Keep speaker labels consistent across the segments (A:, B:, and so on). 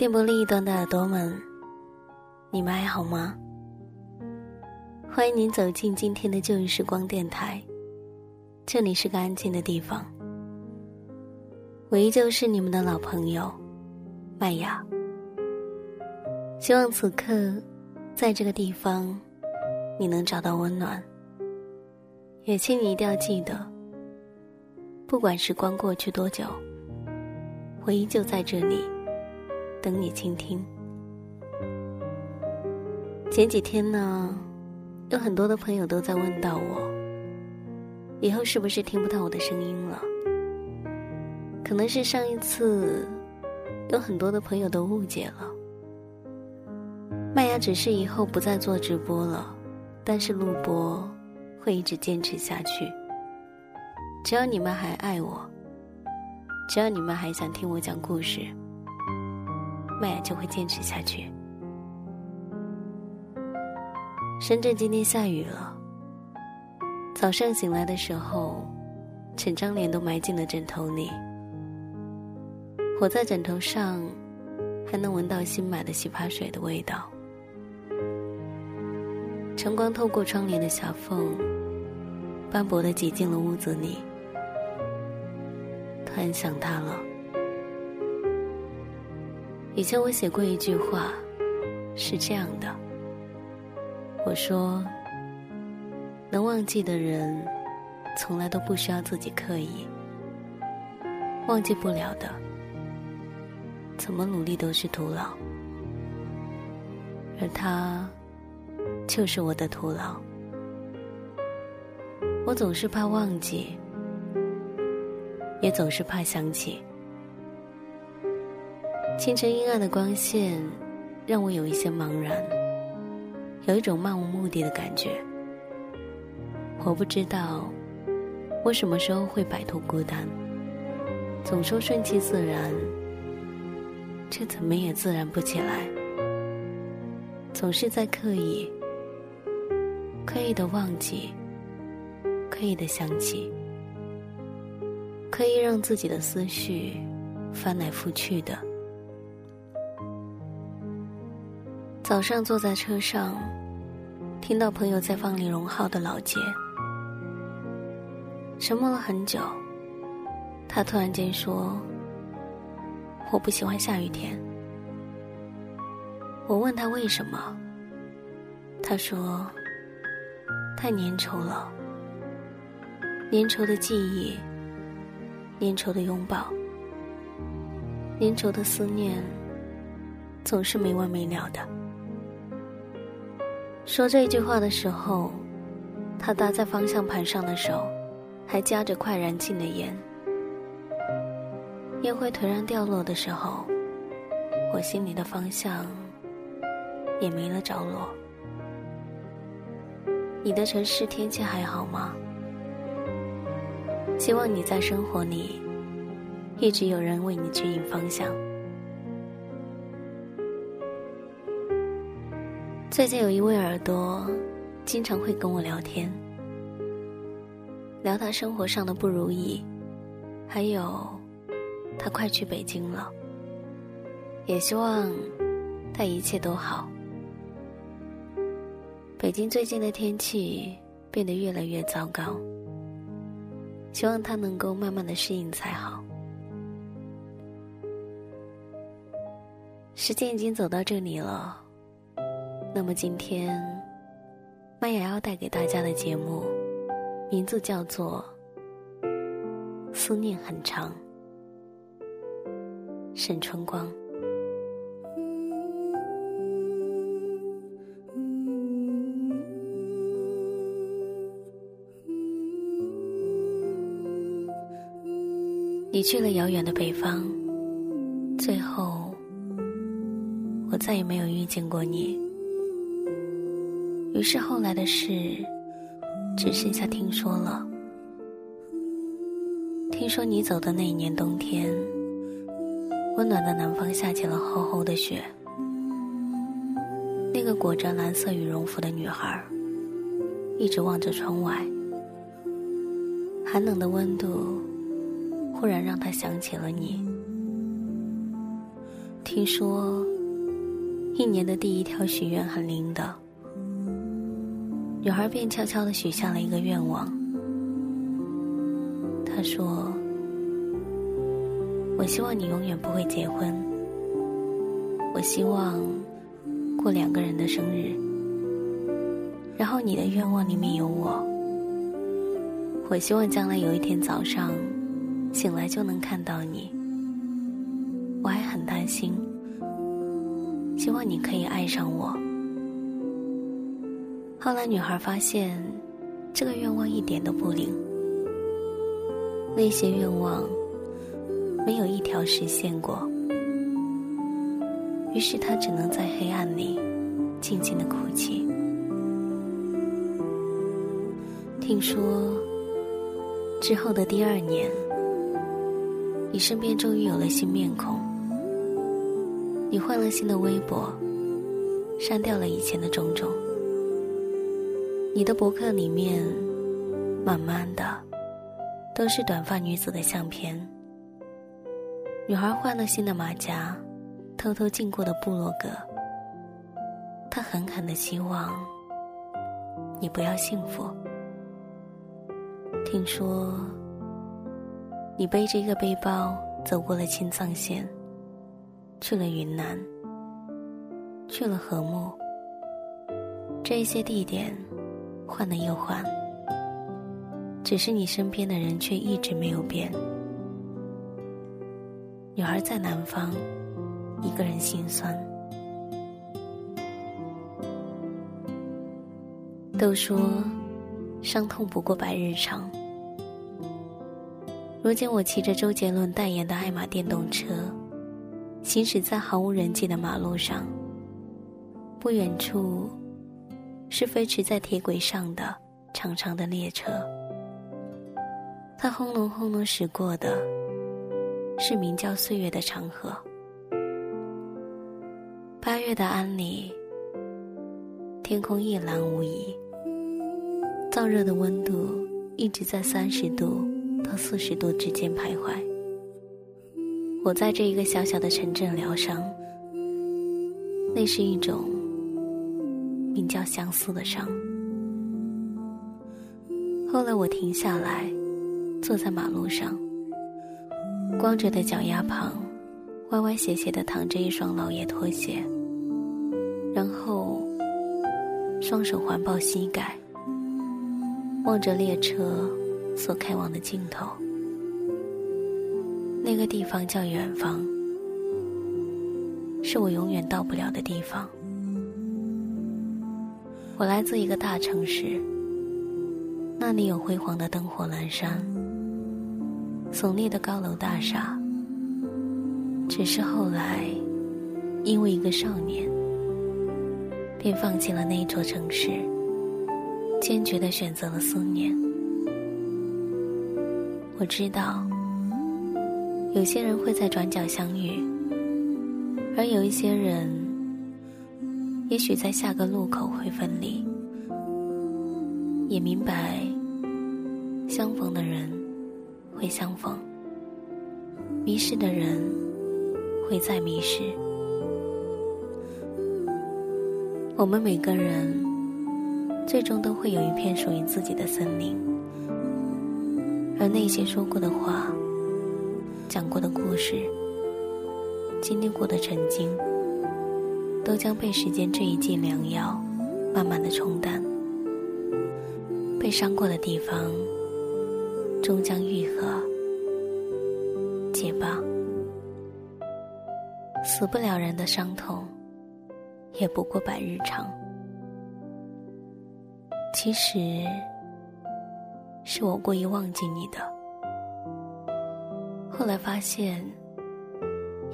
A: 电波另一端的耳朵们，你们还好吗？欢迎您走进今天的旧日时光电台，这里是个安静的地方。我依旧是你们的老朋友麦雅。希望此刻，在这个地方，你能找到温暖。也请你一定要记得，不管时光过去多久，我依旧在这里等你倾听。前几天呢，有很多的朋友都在问到我，以后是不是听不到我的声音了？可能是上一次，有很多的朋友都误解了。麦芽只是以后不再做直播了，但是录播。会一直坚持下去。只要你们还爱我，只要你们还想听我讲故事，麦雅就会坚持下去。深圳今天下雨了。早上醒来的时候，整张脸都埋进了枕头里。我在枕头上，还能闻到新买的洗发水的味道。晨光透过窗帘的小缝，斑驳的挤进了屋子里。突然想他了。以前我写过一句话，是这样的：我说，能忘记的人，从来都不需要自己刻意；忘记不了的，怎么努力都是徒劳。而他。就是我的徒劳。我总是怕忘记，也总是怕想起。清晨阴暗的光线，让我有一些茫然，有一种漫无目的的感觉。我不知道，我什么时候会摆脱孤单。总说顺其自然，却怎么也自然不起来。总是在刻意。刻意的忘记，刻意的想起，刻意让自己的思绪翻来覆去的。早上坐在车上，听到朋友在放李荣浩的《老街》，沉默了很久。他突然间说：“我不喜欢下雨天。”我问他为什么，他说。太粘稠了，粘稠的记忆，粘稠的拥抱，粘稠的思念，总是没完没了的。说这句话的时候，他搭在方向盘上的手，还夹着快燃尽的烟。烟灰颓然掉落的时候，我心里的方向也没了着落。你的城市天气还好吗？希望你在生活里一直有人为你指引方向。最近有一位耳朵经常会跟我聊天，聊他生活上的不如意，还有他快去北京了，也希望他一切都好。北京最近的天气变得越来越糟糕，希望他能够慢慢的适应才好。时间已经走到这里了，那么今天，麦雅要带给大家的节目，名字叫做《思念很长》，沈春光。你去了遥远的北方，最后，我再也没有遇见过你。于是后来的事，只剩下听说了。听说你走的那一年冬天，温暖的南方下起了厚厚的雪。那个裹着蓝色羽绒服的女孩，一直望着窗外，寒冷的温度。忽然让他想起了你。听说，一年的第一条许愿很灵的，女孩便悄悄的许下了一个愿望。她说：“我希望你永远不会结婚。我希望过两个人的生日，然后你的愿望里面有我。我希望将来有一天早上醒来就能看到你。”我还很担心，希望你可以爱上我。后来女孩发现，这个愿望一点都不灵，那些愿望没有一条实现过。于是她只能在黑暗里静静的哭泣。听说之后的第二年，你身边终于有了新面孔。你换了新的微博，删掉了以前的种种。你的博客里面，慢慢的，都是短发女子的相片。女孩换了新的马甲，偷偷进过的部落格。她狠狠的希望，你不要幸福。听说，你背着一个背包走过了青藏线。去了云南，去了和睦，这些地点换了又换，只是你身边的人却一直没有变。女儿在南方，一个人心酸。都说伤痛不过百日长，如今我骑着周杰伦代言的爱玛电动车。行驶在毫无人迹的马路上，不远处是飞驰在铁轨上的长长的列车。它轰隆轰隆驶过的，是名叫岁月的长河。八月的安里，天空一蓝无遗，燥热的温度一直在三十度到四十度之间徘徊。我在这一个小小的城镇疗伤，那是一种名叫相思的伤。后来我停下来，坐在马路上，光着的脚丫旁，歪歪斜斜的躺着一双老爷拖鞋，然后双手环抱膝盖，望着列车所开往的尽头。那个地方叫远方，是我永远到不了的地方。我来自一个大城市，那里有辉煌的灯火阑珊、耸立的高楼大厦。只是后来，因为一个少年，便放弃了那座城市，坚决的选择了思念。我知道。有些人会在转角相遇，而有一些人，也许在下个路口会分离。也明白，相逢的人会相逢，迷失的人会再迷失。我们每个人，最终都会有一片属于自己的森林，而那些说过的话。讲过的故事，经历过的曾经，都将被时间这一剂良药慢慢的冲淡。被伤过的地方，终将愈合解放。死不了人的伤痛，也不过百日长。其实，是我故意忘记你的。后来发现，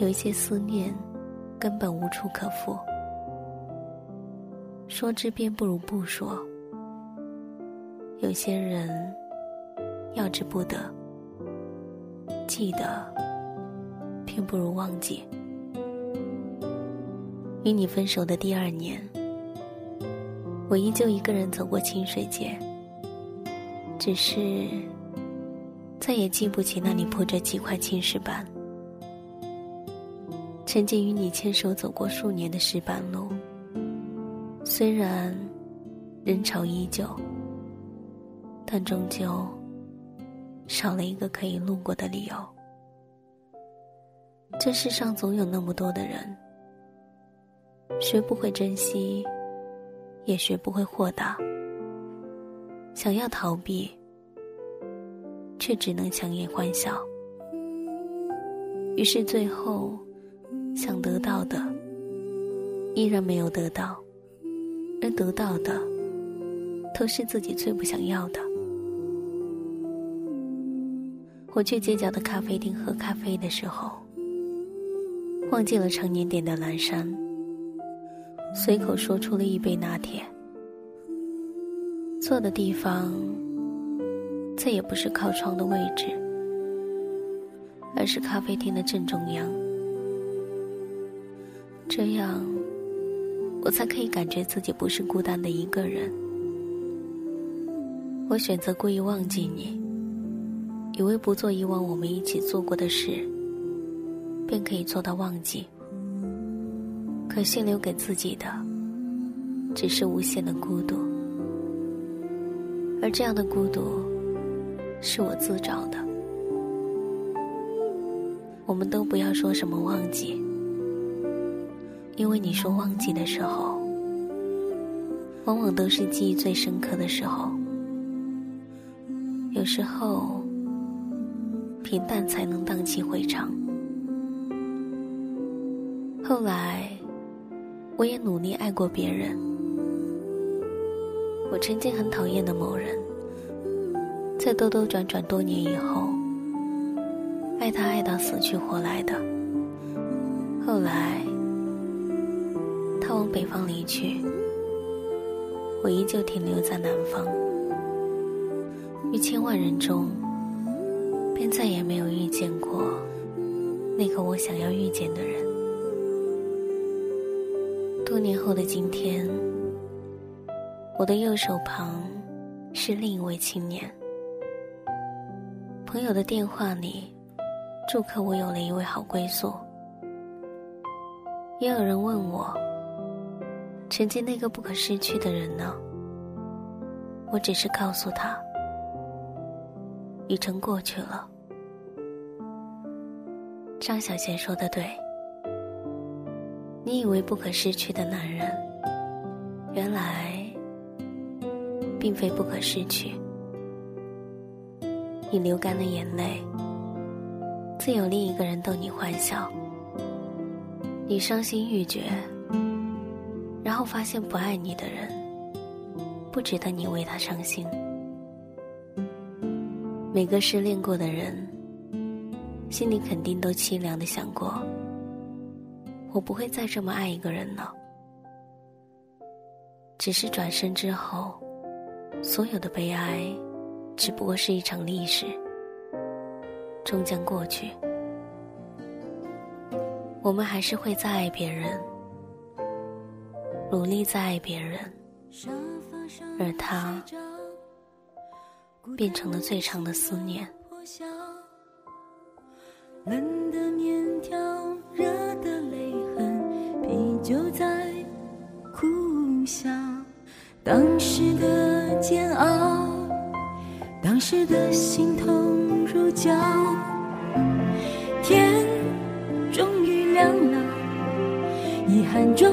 A: 有一些思念根本无处可复，说之便不如不说。有些人要之不得，记得并不如忘记。与你分手的第二年，我依旧一个人走过清水街，只是。再也记不起那里铺着几块青石板，曾经与你牵手走过数年的石板路，虽然人潮依旧，但终究少了一个可以路过的理由。这世上总有那么多的人，学不会珍惜，也学不会豁达，想要逃避，却只能强颜欢笑。于是最后，想得到的依然没有得到，而得到的都是自己最不想要的。我去街角的咖啡厅喝咖啡的时候。忘记了常年点的蓝山，随口说出了一杯拿铁。坐的地方再也不是靠窗的位置，而是咖啡厅的正中央。这样，我才可以感觉自己不是孤单的一个人。我选择故意忘记你，以为不做以往我们一起做过的事。便可以做到忘记，可心留给自己的只是无限的孤独，而这样的孤独是我自找的。我们都不要说什么忘记，因为你说忘记的时候，往往都是记忆最深刻的时候。有时候，平淡才能荡气回肠。后来，我也努力爱过别人。我曾经很讨厌的某人，在兜兜转转多年以后，爱他爱到死去活来的。后来，他往北方离去，我依旧停留在南方。于千万人中，便再也没有遇见过那个我想要遇见的人。多年后的今天，我的右手旁是另一位青年。朋友的电话里，祝贺我有了一位好归宿。也有人问我，曾经那个不可失去的人呢？我只是告诉他，已成过去了。张小娴说的对。你以为不可失去的男人，原来并非不可失去。你流干了眼泪，自有另一个人逗你欢笑。你伤心欲绝，然后发现不爱你的人，不值得你为他伤心。每个失恋过的人，心里肯定都凄凉的想过。我不会再这么爱一个人了，只是转身之后，所有的悲哀，只不过是一场历史，终将过去。我们还是会再爱别人，努力在爱别人，而他变成了最长的思念。冷的面条，热的泪痕，啤酒在苦笑。当时的煎熬，当时的心痛如绞。天终于亮了，遗憾终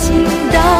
B: 心到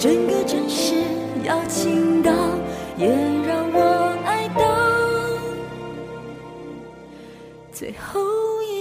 B: 整个城市邀请到，也让我爱到。最后一。